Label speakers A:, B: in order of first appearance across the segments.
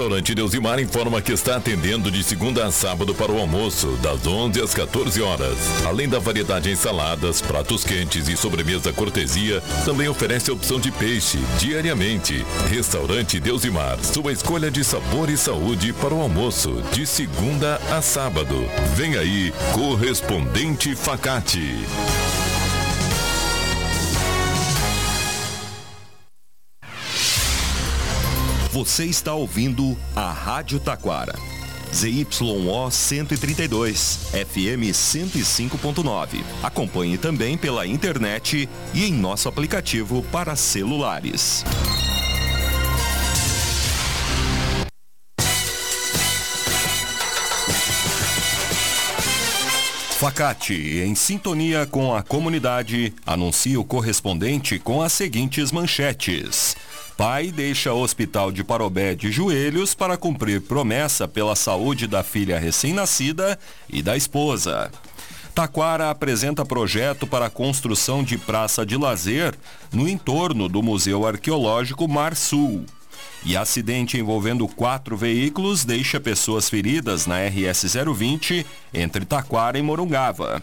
A: Restaurante Deusimar informa que está atendendo de segunda a sábado para o almoço, das 11 às 14 horas. Além da variedade em saladas, pratos quentes e sobremesa cortesia, também oferece a opção de peixe diariamente. Restaurante Deusimar, sua escolha de sabor e saúde para o almoço, de segunda a sábado. Vem aí, correspondente Facate.
B: Você está ouvindo a Rádio Taquara. ZYO 132, FM 105.9. Acompanhe também pela internet e em nosso aplicativo para celulares. Facate, em sintonia com a comunidade, anuncia o correspondente com as seguintes manchetes. Pai deixa hospital de Parobé de joelhos para cumprir promessa pela saúde da filha recém-nascida e da esposa. Taquara apresenta projeto para a construção de praça de lazer no entorno do Museu Arqueológico Mar Sul. E acidente envolvendo quatro veículos deixa pessoas feridas na RS 020 entre Taquara e Morungava.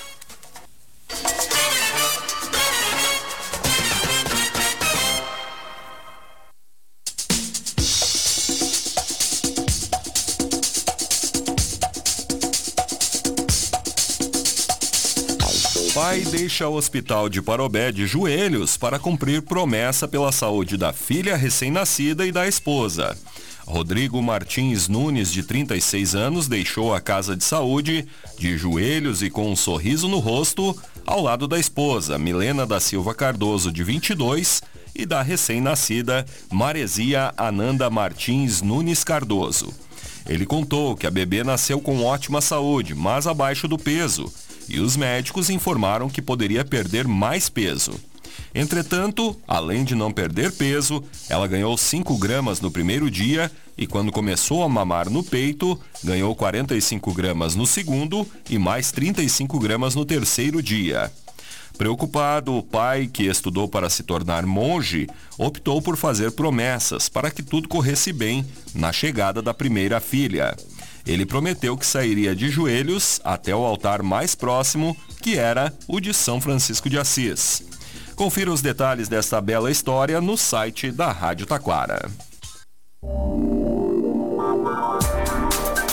B: Pai deixa o hospital de Parobé de joelhos para cumprir promessa pela saúde da filha recém-nascida e da esposa. Rodrigo Martins Nunes, de 36 anos, deixou a casa de saúde de joelhos e com um sorriso no rosto ao lado da esposa, Milena da Silva Cardoso, de 22, e da recém-nascida Maresia Ananda Martins Nunes Cardoso. Ele contou que a bebê nasceu com ótima saúde, mas abaixo do peso e os médicos informaram que poderia perder mais peso. Entretanto, além de não perder peso, ela ganhou 5 gramas no primeiro dia e, quando começou a mamar no peito, ganhou 45 gramas no segundo e mais 35 gramas no terceiro dia. Preocupado, o pai, que estudou para se tornar monge, optou por fazer promessas para que tudo corresse bem na chegada da primeira filha. Ele prometeu que sairia de joelhos até o altar mais próximo, que era o de São Francisco de Assis. Confira os detalhes desta bela história no site da Rádio Taquara.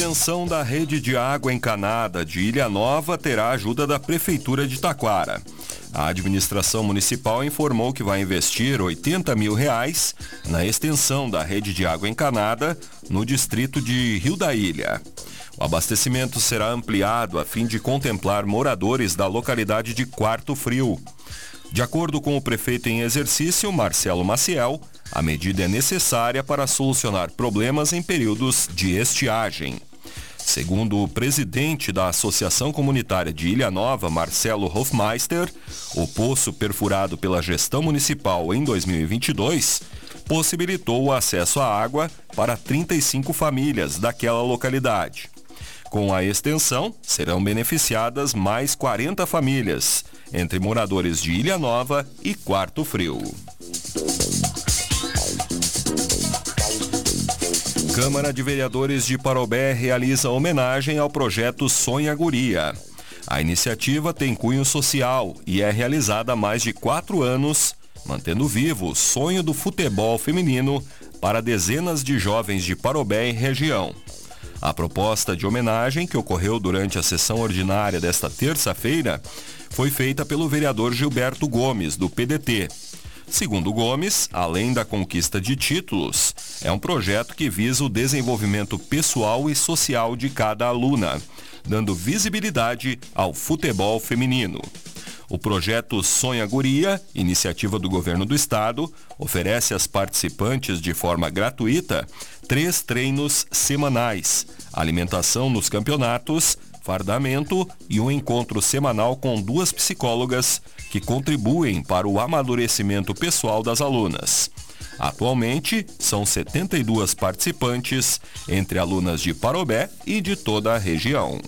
B: Extensão da rede de água encanada de Ilha Nova terá ajuda da Prefeitura de Taquara. A administração municipal informou que vai investir 80 mil reais na extensão da rede de água encanada no distrito de Rio da Ilha. O abastecimento será ampliado a fim de contemplar moradores da localidade de Quarto Frio. De acordo com o prefeito em exercício, Marcelo Maciel, a medida é necessária para solucionar problemas em períodos de estiagem. Segundo o presidente da Associação Comunitária de Ilha Nova, Marcelo Hofmeister, o poço perfurado pela gestão municipal em 2022 possibilitou o acesso à água para 35 famílias daquela localidade. Com a extensão, serão beneficiadas mais 40 famílias, entre moradores de Ilha Nova e Quarto Frio. Câmara de Vereadores de Parobé realiza homenagem ao projeto Sonha Guria. A iniciativa tem cunho social e é realizada há mais de quatro anos, mantendo vivo o sonho do futebol feminino para dezenas de jovens de Parobé e região. A proposta de homenagem, que ocorreu durante a sessão ordinária desta terça-feira, foi feita pelo vereador Gilberto Gomes, do PDT. Segundo Gomes, além da conquista de títulos, é um projeto que visa o desenvolvimento pessoal e social de cada aluna, dando visibilidade ao futebol feminino. O projeto Sonha Guria, iniciativa do governo do estado, oferece às participantes de forma gratuita três treinos semanais, alimentação nos campeonatos, fardamento e um encontro semanal com duas psicólogas que contribuem para o amadurecimento pessoal das alunas. Atualmente, são 72 participantes, entre alunas de Parobé e de toda a região.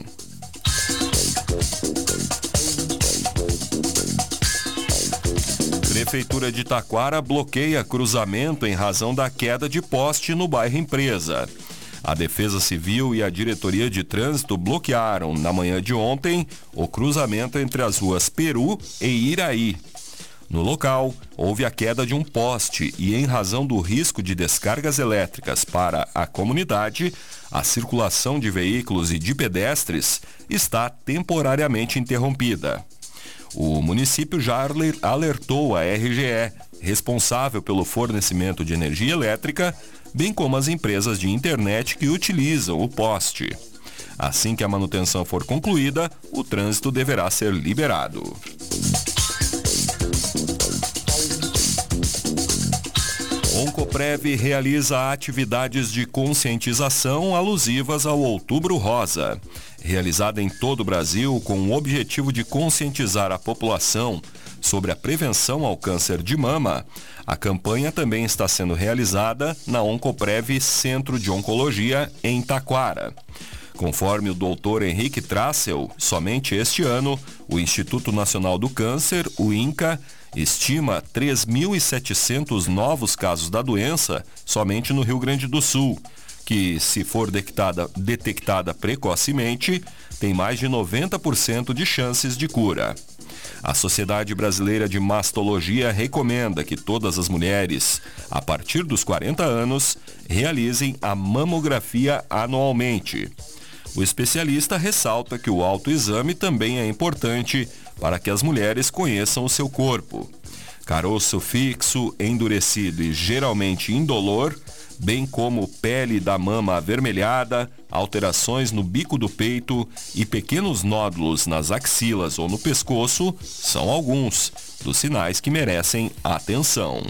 B: Prefeitura de Taquara bloqueia cruzamento em razão da queda de poste no bairro Empresa. A Defesa Civil e a Diretoria de Trânsito bloquearam, na manhã de ontem, o cruzamento entre as ruas Peru e Iraí. No local, houve a queda de um poste e, em razão do risco de descargas elétricas para a comunidade, a circulação de veículos e de pedestres está temporariamente interrompida. O município já alertou a RGE, responsável pelo fornecimento de energia elétrica, bem como as empresas de internet que utilizam o poste. Assim que a manutenção for concluída, o trânsito deverá ser liberado. Oncoprev realiza atividades de conscientização alusivas ao Outubro Rosa realizada em todo o Brasil com o objetivo de conscientizar a população sobre a prevenção ao câncer de mama, a campanha também está sendo realizada na Oncoprev Centro de Oncologia em Taquara. Conforme o doutor Henrique Trassel, somente este ano, o Instituto Nacional do Câncer, o INCA, estima 3.700 novos casos da doença somente no Rio Grande do Sul que, se for detectada, detectada precocemente, tem mais de 90% de chances de cura. A Sociedade Brasileira de Mastologia recomenda que todas as mulheres, a partir dos 40 anos, realizem a mamografia anualmente. O especialista ressalta que o autoexame também é importante para que as mulheres conheçam o seu corpo. Caroço fixo, endurecido e geralmente indolor bem como pele da mama avermelhada, alterações no bico do peito e pequenos nódulos nas axilas ou no pescoço, são alguns dos sinais que merecem atenção.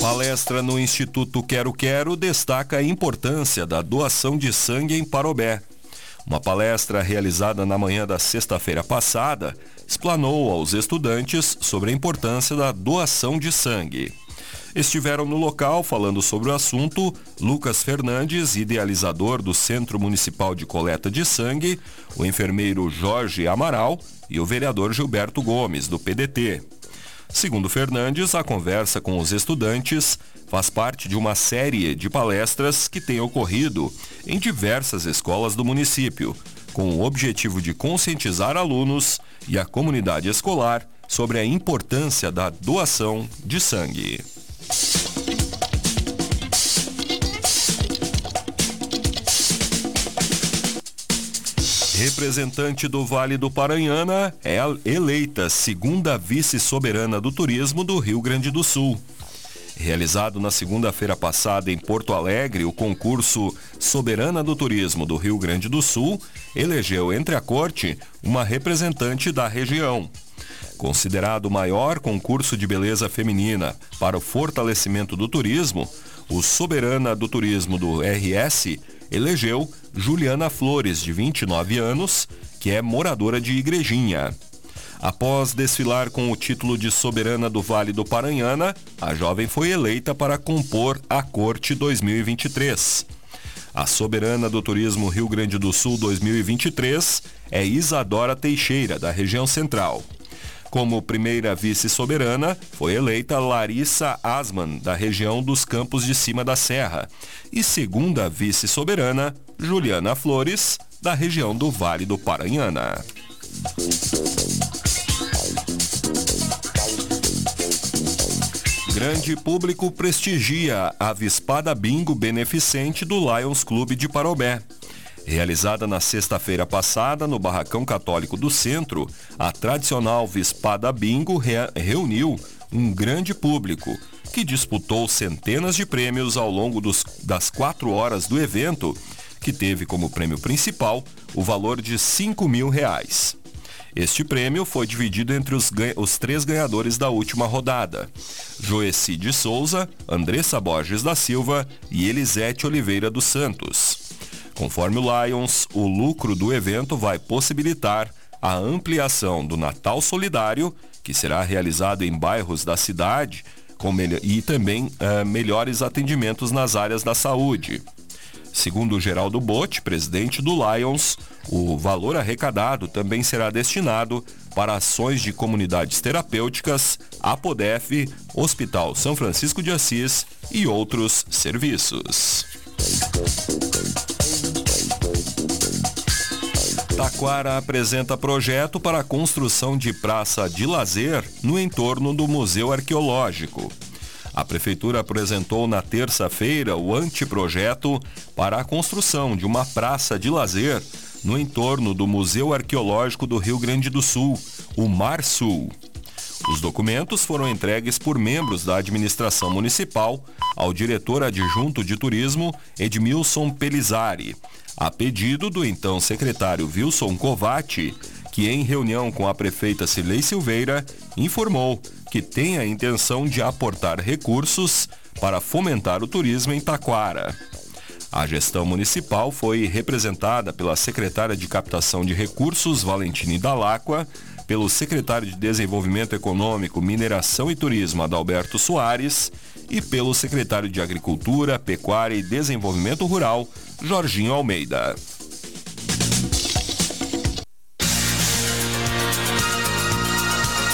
B: Palestra no Instituto Quero Quero destaca a importância da doação de sangue em Parobé. Uma palestra realizada na manhã da sexta-feira passada explanou aos estudantes sobre a importância da doação de sangue. Estiveram no local falando sobre o assunto Lucas Fernandes, idealizador do Centro Municipal de Coleta de Sangue, o enfermeiro Jorge Amaral e o vereador Gilberto Gomes, do PDT. Segundo Fernandes, a conversa com os estudantes faz parte de uma série de palestras que tem ocorrido em diversas escolas do município, com o objetivo de conscientizar alunos e a comunidade escolar sobre a importância da doação de sangue. Representante do Vale do Paranhana é eleita segunda vice-soberana do turismo do Rio Grande do Sul. Realizado na segunda-feira passada em Porto Alegre, o concurso Soberana do Turismo do Rio Grande do Sul elegeu entre a corte uma representante da região. Considerado o maior concurso de beleza feminina para o fortalecimento do turismo, o Soberana do Turismo do RS elegeu Juliana Flores, de 29 anos, que é moradora de Igrejinha. Após desfilar com o título de soberana do Vale do Paranhana, a jovem foi eleita para compor a Corte 2023. A soberana do Turismo Rio Grande do Sul 2023 é Isadora Teixeira, da região central. Como primeira vice-soberana, foi eleita Larissa Asman, da região dos Campos de Cima da Serra. E segunda vice-soberana, Juliana Flores, da região do Vale do Paranhana. Grande público prestigia a Vispada Bingo beneficente do Lions Clube de Parobé. Realizada na sexta-feira passada no Barracão Católico do Centro, a tradicional Vispada Bingo re reuniu um grande público que disputou centenas de prêmios ao longo dos, das quatro horas do evento, que teve como prêmio principal o valor de 5 mil reais. Este prêmio foi dividido entre os, os, três ganhadores da última rodada: Joeci de Souza, Andressa Borges da Silva e Elisete Oliveira dos Santos. Conforme o Lions, o lucro do evento vai possibilitar a ampliação do Natal Solidário, que será realizado em bairros da cidade, e também uh, melhores atendimentos nas áreas da saúde. Segundo Geraldo Botti, presidente do Lions, o valor arrecadado também será destinado para ações de comunidades terapêuticas, APODEF, Hospital São Francisco de Assis e outros serviços. Taquara apresenta projeto para a construção de praça de lazer no entorno do Museu Arqueológico. A Prefeitura apresentou na terça-feira o anteprojeto para a construção de uma praça de lazer no entorno do Museu Arqueológico do Rio Grande do Sul, o Mar Sul. Os documentos foram entregues por membros da administração municipal ao diretor adjunto de turismo Edmilson Pelizari, a pedido do então secretário Wilson Covatti, que em reunião com a prefeita Cilei Silveira informou que tem a intenção de aportar recursos para fomentar o turismo em Taquara. A gestão municipal foi representada pela secretária de Captação de Recursos, Valentine Dalacqua, pelo secretário de Desenvolvimento Econômico, Mineração e Turismo, Adalberto Soares, e pelo secretário de Agricultura, Pecuária e Desenvolvimento Rural, Jorginho Almeida.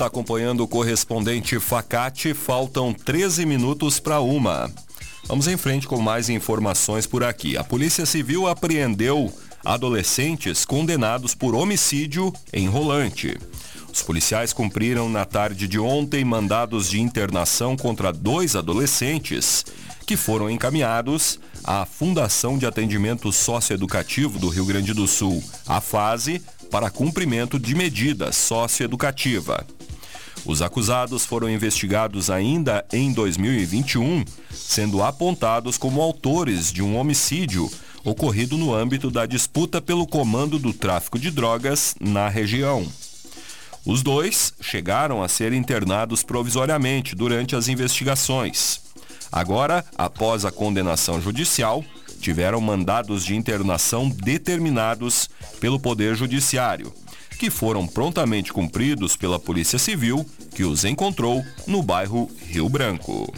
B: Está acompanhando o correspondente Facate, faltam 13 minutos para uma. Vamos em frente com mais informações por aqui. A Polícia Civil apreendeu adolescentes condenados por homicídio em Rolante. Os policiais cumpriram na tarde de ontem mandados de internação contra dois adolescentes que foram encaminhados à Fundação de Atendimento Socioeducativo do Rio Grande do Sul, a FASE, para cumprimento de medida socioeducativa. Os acusados foram investigados ainda em 2021, sendo apontados como autores de um homicídio ocorrido no âmbito da disputa pelo comando do tráfico de drogas na região. Os dois chegaram a ser internados provisoriamente durante as investigações. Agora, após a condenação judicial, tiveram mandados de internação determinados pelo Poder Judiciário, que foram prontamente cumpridos pela Polícia Civil, que os encontrou no bairro Rio Branco.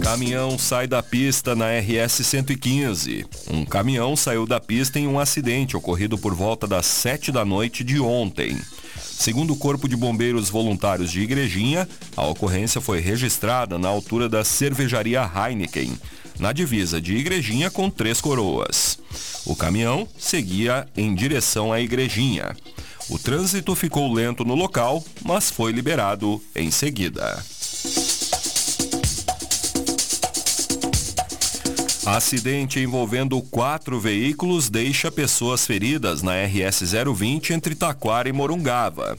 B: Caminhão sai da pista na RS 115. Um caminhão saiu da pista em um acidente ocorrido por volta das 7 da noite de ontem. Segundo o Corpo de Bombeiros Voluntários de Igrejinha, a ocorrência foi registrada na altura da cervejaria Heineken, na divisa de Igrejinha com Três Coroas. O caminhão seguia em direção à Igrejinha. O trânsito ficou lento no local, mas foi liberado em seguida. Acidente envolvendo quatro veículos deixa pessoas feridas na RS 020 entre Taquara e Morungava.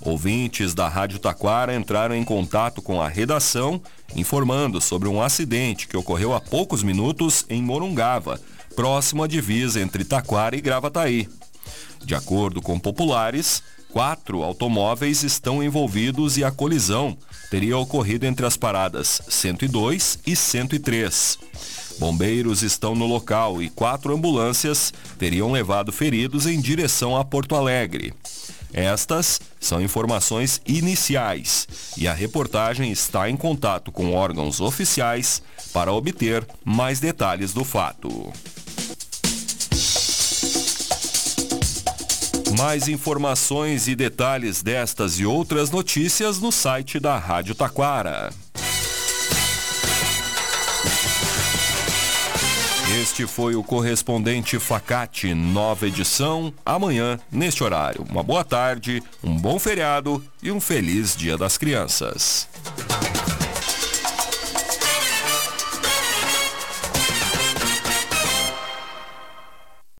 B: Ouvintes da Rádio Taquara entraram em contato com a redação informando sobre um acidente que ocorreu há poucos minutos em Morungava, próximo à divisa entre Taquara e Gravataí. De acordo com populares, quatro automóveis estão envolvidos e a colisão teria ocorrido entre as paradas 102 e 103. Bombeiros estão no local e quatro ambulâncias teriam levado feridos em direção a Porto Alegre. Estas são informações iniciais e a reportagem está em contato com órgãos oficiais para obter mais detalhes do fato. Mais informações e detalhes destas e outras notícias no site da Rádio Taquara. Este foi o correspondente Facate, nova edição, amanhã, neste horário. Uma boa tarde, um bom feriado e um feliz Dia das Crianças.